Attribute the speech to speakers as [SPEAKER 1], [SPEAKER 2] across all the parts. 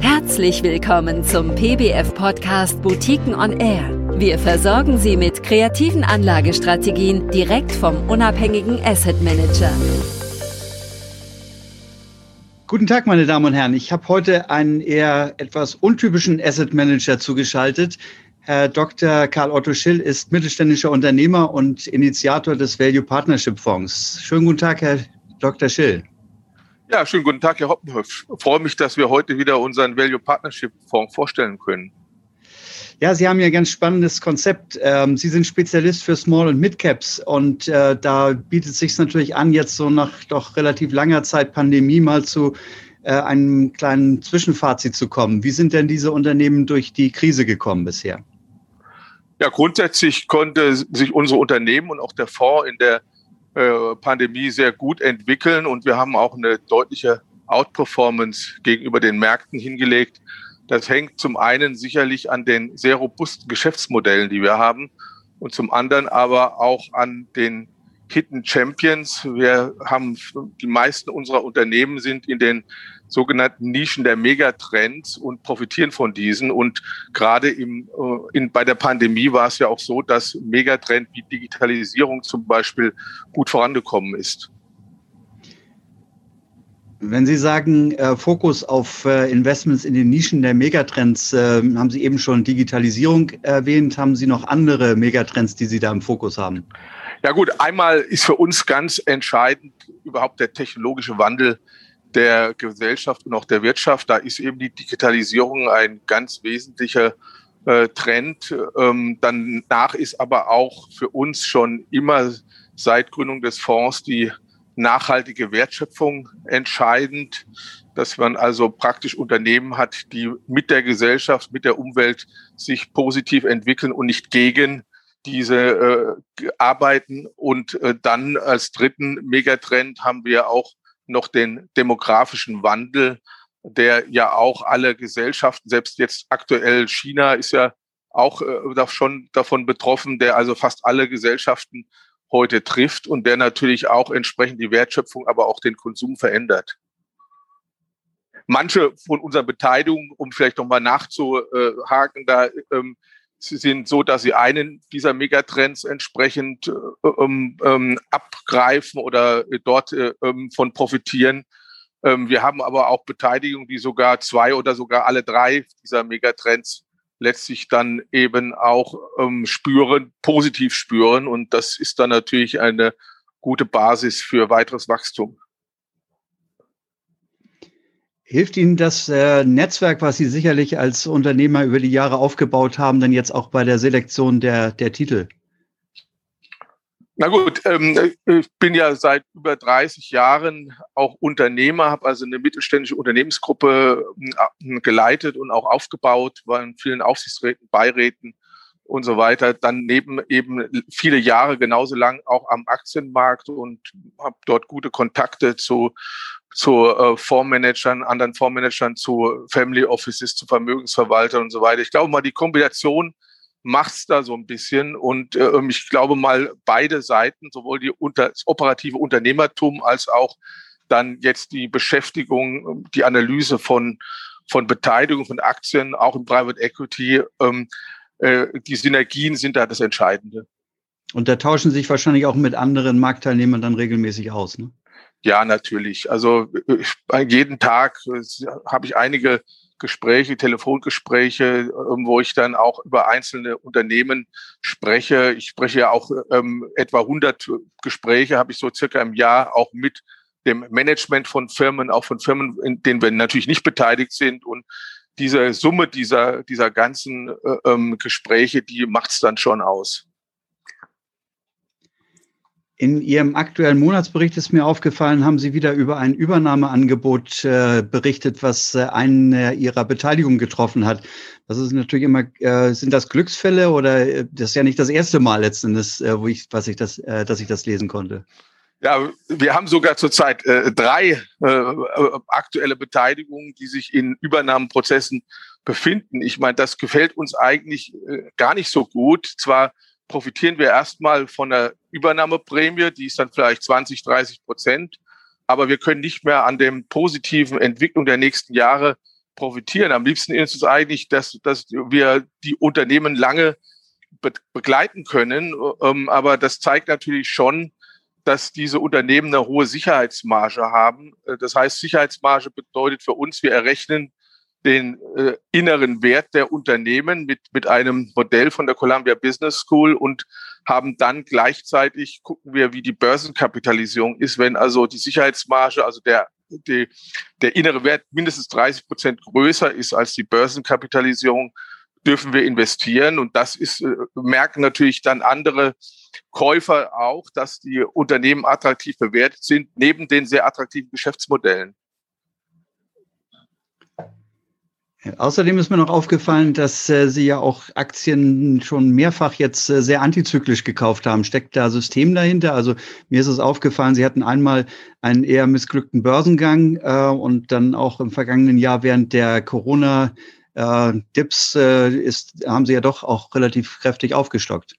[SPEAKER 1] Herzlich willkommen zum PBF-Podcast Boutiquen on Air. Wir versorgen Sie mit kreativen Anlagestrategien direkt vom unabhängigen Asset Manager.
[SPEAKER 2] Guten Tag, meine Damen und Herren. Ich habe heute einen eher etwas untypischen Asset Manager zugeschaltet. Herr Dr. Karl Otto Schill ist mittelständischer Unternehmer und Initiator des Value Partnership Fonds. Schönen guten Tag, Herr Dr. Schill.
[SPEAKER 3] Ja, schönen guten Tag, Herr Hoppenhoff. Ich freue mich, dass wir heute wieder unseren Value Partnership Fonds vorstellen können.
[SPEAKER 2] Ja, Sie haben ja ein ganz spannendes Konzept. Ähm, Sie sind Spezialist für Small- und Mid-Caps und äh, da bietet es sich natürlich an, jetzt so nach doch relativ langer Zeit Pandemie mal zu äh, einem kleinen Zwischenfazit zu kommen. Wie sind denn diese Unternehmen durch die Krise gekommen bisher?
[SPEAKER 3] Ja, grundsätzlich konnte sich unsere Unternehmen und auch der Fonds in der äh, Pandemie sehr gut entwickeln und wir haben auch eine deutliche Outperformance gegenüber den Märkten hingelegt. Das hängt zum einen sicherlich an den sehr robusten Geschäftsmodellen, die wir haben und zum anderen aber auch an den Hidden Champions. Wir haben die meisten unserer Unternehmen sind in den sogenannten Nischen der Megatrends und profitieren von diesen. Und gerade im, äh, in, bei der Pandemie war es ja auch so, dass Megatrend wie Digitalisierung zum Beispiel gut vorangekommen ist.
[SPEAKER 2] Wenn Sie sagen, äh, Fokus auf äh, Investments in den Nischen der Megatrends, äh, haben Sie eben schon Digitalisierung erwähnt. Haben Sie noch andere Megatrends, die Sie da im Fokus haben?
[SPEAKER 3] Ja gut, einmal ist für uns ganz entscheidend überhaupt der technologische Wandel der Gesellschaft und auch der Wirtschaft. Da ist eben die Digitalisierung ein ganz wesentlicher äh, Trend. Ähm, danach ist aber auch für uns schon immer seit Gründung des Fonds die nachhaltige Wertschöpfung entscheidend, dass man also praktisch Unternehmen hat, die mit der Gesellschaft, mit der Umwelt sich positiv entwickeln und nicht gegen diese äh, arbeiten. Und äh, dann als dritten Megatrend haben wir auch noch den demografischen Wandel, der ja auch alle Gesellschaften, selbst jetzt aktuell China ist ja auch äh, schon davon betroffen, der also fast alle Gesellschaften heute trifft und der natürlich auch entsprechend die Wertschöpfung, aber auch den Konsum verändert. Manche von unseren Beteiligungen, um vielleicht nochmal nachzuhaken, da ähm, sie sind so, dass sie einen dieser Megatrends entsprechend äh, ähm, ähm, abgreifen oder dort äh, ähm, von profitieren. Ähm, wir haben aber auch Beteiligungen, die sogar zwei oder sogar alle drei dieser Megatrends letztlich dann eben auch ähm, spüren, positiv spüren. Und das ist dann natürlich eine gute Basis für weiteres Wachstum.
[SPEAKER 2] Hilft Ihnen das äh, Netzwerk, was Sie sicherlich als Unternehmer über die Jahre aufgebaut haben, dann jetzt auch bei der Selektion der, der Titel?
[SPEAKER 3] Na gut, ähm, ich bin ja seit über 30 Jahren auch Unternehmer, habe also eine mittelständische Unternehmensgruppe äh, geleitet und auch aufgebaut, war in vielen Aufsichtsräten, Beiräten und so weiter. Dann neben eben viele Jahre genauso lang auch am Aktienmarkt und habe dort gute Kontakte zu zu äh, Fondsmanagern, anderen Fondsmanagern, zu Family Offices, zu Vermögensverwaltern und so weiter. Ich glaube mal, die Kombination macht's da so ein bisschen. Und äh, ich glaube mal, beide Seiten, sowohl die unter, das operative Unternehmertum als auch dann jetzt die Beschäftigung, die Analyse von, von Beteiligung von Aktien, auch im Private Equity, ähm, äh, die Synergien sind da das Entscheidende.
[SPEAKER 2] Und da tauschen sich wahrscheinlich auch mit anderen Marktteilnehmern dann regelmäßig aus, ne?
[SPEAKER 3] Ja, natürlich. Also ich, jeden Tag äh, habe ich einige Gespräche, Telefongespräche, ähm, wo ich dann auch über einzelne Unternehmen spreche. Ich spreche ja auch ähm, etwa 100 Gespräche, habe ich so circa im Jahr auch mit dem Management von Firmen, auch von Firmen, in denen wir natürlich nicht beteiligt sind. Und diese Summe dieser, dieser ganzen äh, ähm, Gespräche, die macht es dann schon aus.
[SPEAKER 2] In Ihrem aktuellen Monatsbericht ist mir aufgefallen, haben Sie wieder über ein Übernahmeangebot äh, berichtet, was äh, einen Ihrer Beteiligung getroffen hat. Das ist natürlich immer, äh, sind das Glücksfälle oder äh, das ist ja nicht das erste Mal letztendlich, äh, wo ich, was ich das, dass ich das lesen konnte.
[SPEAKER 3] Ja, wir haben sogar zurzeit drei aktuelle Beteiligungen, die sich in Übernahmeprozessen befinden. Ich meine, das gefällt uns eigentlich gar nicht so gut. Zwar profitieren wir erstmal von der Übernahmeprämie, die ist dann vielleicht 20, 30 Prozent. aber wir können nicht mehr an dem positiven Entwicklung der nächsten Jahre profitieren. Am liebsten ist es eigentlich, dass, dass wir die Unternehmen lange be begleiten können. Ähm, aber das zeigt natürlich schon, dass diese Unternehmen eine hohe Sicherheitsmarge haben. Äh, das heißt, Sicherheitsmarge bedeutet für uns, wir errechnen den äh, inneren Wert der Unternehmen mit, mit einem Modell von der Columbia Business School und haben dann gleichzeitig, gucken wir, wie die Börsenkapitalisierung ist, wenn also die Sicherheitsmarge, also der, die, der innere Wert mindestens 30 Prozent größer ist als die Börsenkapitalisierung, dürfen wir investieren. Und das ist, äh, merken natürlich dann andere Käufer auch, dass die Unternehmen attraktiv bewertet sind, neben den sehr attraktiven Geschäftsmodellen.
[SPEAKER 2] Außerdem ist mir noch aufgefallen, dass äh, Sie ja auch Aktien schon mehrfach jetzt äh, sehr antizyklisch gekauft haben. Steckt da System dahinter? Also mir ist es aufgefallen, Sie hatten einmal einen eher missglückten Börsengang äh, und dann auch im vergangenen Jahr während der Corona äh, äh, ist, haben Sie ja doch auch relativ kräftig aufgestockt.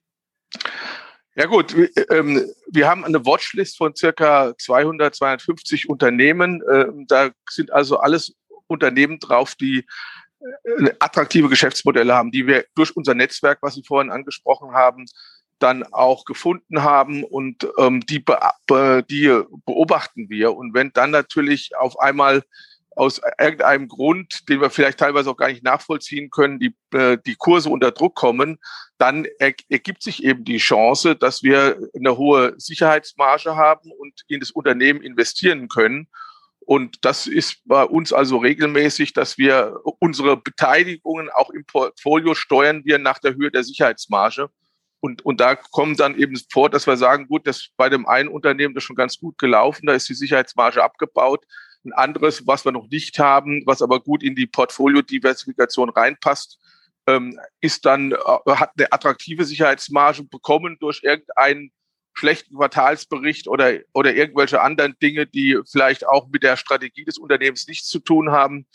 [SPEAKER 3] Ja gut, ähm, wir haben eine Watchlist von circa 200, 250 Unternehmen. Ähm, da sind also alles Unternehmen drauf, die äh, attraktive Geschäftsmodelle haben, die wir durch unser Netzwerk, was Sie vorhin angesprochen haben, dann auch gefunden haben und ähm, die, be die beobachten wir. Und wenn dann natürlich auf einmal aus irgendeinem Grund, den wir vielleicht teilweise auch gar nicht nachvollziehen können, die, äh, die Kurse unter Druck kommen, dann ergibt sich eben die Chance, dass wir eine hohe Sicherheitsmarge haben und in das Unternehmen investieren können. Und das ist bei uns also regelmäßig, dass wir unsere Beteiligungen auch im Portfolio steuern wir nach der Höhe der Sicherheitsmarge. Und, und da kommt dann eben vor, dass wir sagen, gut, das bei dem einen Unternehmen das schon ganz gut gelaufen, da ist die Sicherheitsmarge abgebaut. Ein anderes, was wir noch nicht haben, was aber gut in die Portfoliodiversifikation reinpasst, ähm, ist dann, äh, hat eine attraktive Sicherheitsmarge bekommen durch irgendeinen schlechten Quartalsbericht oder, oder irgendwelche anderen Dinge, die vielleicht auch mit der Strategie des Unternehmens nichts zu tun haben.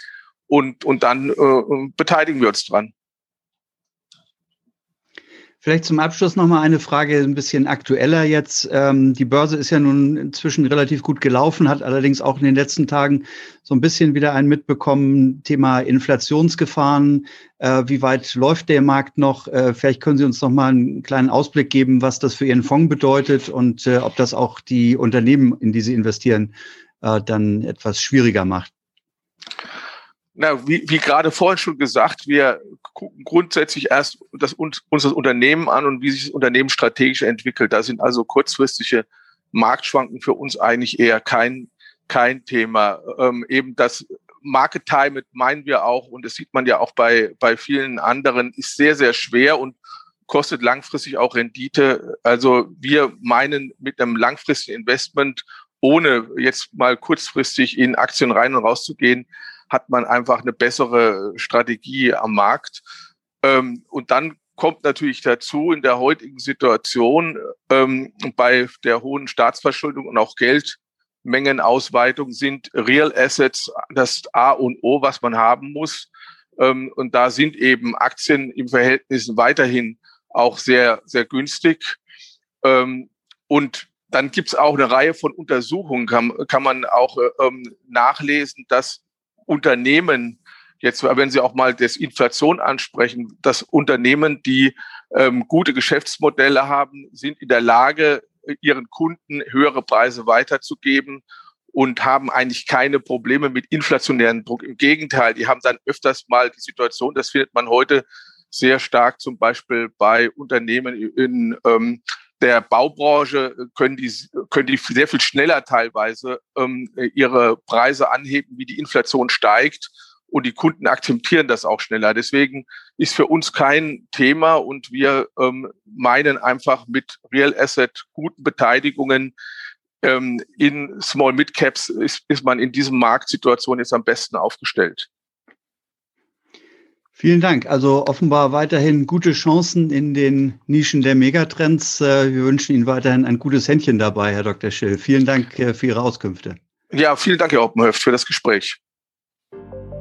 [SPEAKER 3] Und, und dann äh, beteiligen wir uns dran.
[SPEAKER 2] Vielleicht zum Abschluss nochmal eine Frage, ein bisschen aktueller jetzt. Ähm, die Börse ist ja nun inzwischen relativ gut gelaufen, hat allerdings auch in den letzten Tagen so ein bisschen wieder ein mitbekommen, Thema Inflationsgefahren. Äh, wie weit läuft der Markt noch? Äh, vielleicht können Sie uns noch mal einen kleinen Ausblick geben, was das für Ihren Fonds bedeutet und äh, ob das auch die Unternehmen, in die Sie investieren, äh, dann etwas schwieriger macht.
[SPEAKER 3] Na, wie, wie gerade vorhin schon gesagt, wir gucken grundsätzlich erst das, uns, unser Unternehmen an und wie sich das Unternehmen strategisch entwickelt. Da sind also kurzfristige Marktschwanken für uns eigentlich eher kein, kein Thema. Ähm, eben das Market Time meinen wir auch, und das sieht man ja auch bei, bei vielen anderen, ist sehr, sehr schwer und kostet langfristig auch Rendite. Also wir meinen mit einem langfristigen Investment, ohne jetzt mal kurzfristig in Aktien rein und raus zu gehen, hat man einfach eine bessere Strategie am Markt. Ähm, und dann kommt natürlich dazu in der heutigen Situation ähm, bei der hohen Staatsverschuldung und auch Geldmengenausweitung sind Real Assets das A und O, was man haben muss. Ähm, und da sind eben Aktien im Verhältnis weiterhin auch sehr, sehr günstig. Ähm, und dann gibt es auch eine Reihe von Untersuchungen, kann, kann man auch ähm, nachlesen, dass Unternehmen, jetzt wenn Sie auch mal das Inflation ansprechen, dass Unternehmen, die ähm, gute Geschäftsmodelle haben, sind in der Lage, ihren Kunden höhere Preise weiterzugeben und haben eigentlich keine Probleme mit inflationären Druck. Im Gegenteil, die haben dann öfters mal die Situation, das findet man heute sehr stark zum Beispiel bei Unternehmen in ähm, der Baubranche können die, können die sehr viel schneller teilweise ähm, ihre Preise anheben, wie die Inflation steigt. Und die Kunden akzeptieren das auch schneller. Deswegen ist für uns kein Thema und wir ähm, meinen einfach mit Real Asset guten Beteiligungen ähm, in Small Mid Caps ist, ist man in diesem Marktsituation jetzt am besten aufgestellt.
[SPEAKER 2] Vielen Dank. Also offenbar weiterhin gute Chancen in den Nischen der Megatrends. Äh, wir wünschen Ihnen weiterhin ein gutes Händchen dabei, Herr Dr. Schill. Vielen Dank äh, für Ihre Auskünfte.
[SPEAKER 3] Ja, vielen Dank, Herr Oppenhöft, für das Gespräch.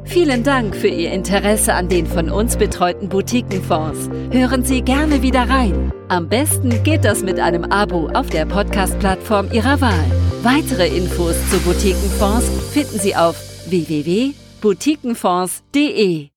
[SPEAKER 1] Vielen Dank für Ihr Interesse an den von uns betreuten Boutiquenfonds. Hören Sie gerne wieder rein. Am besten geht das mit einem Abo auf der Podcast-Plattform Ihrer Wahl. Weitere Infos zu Boutiquenfonds finden Sie auf www.boutiquenfonds.de.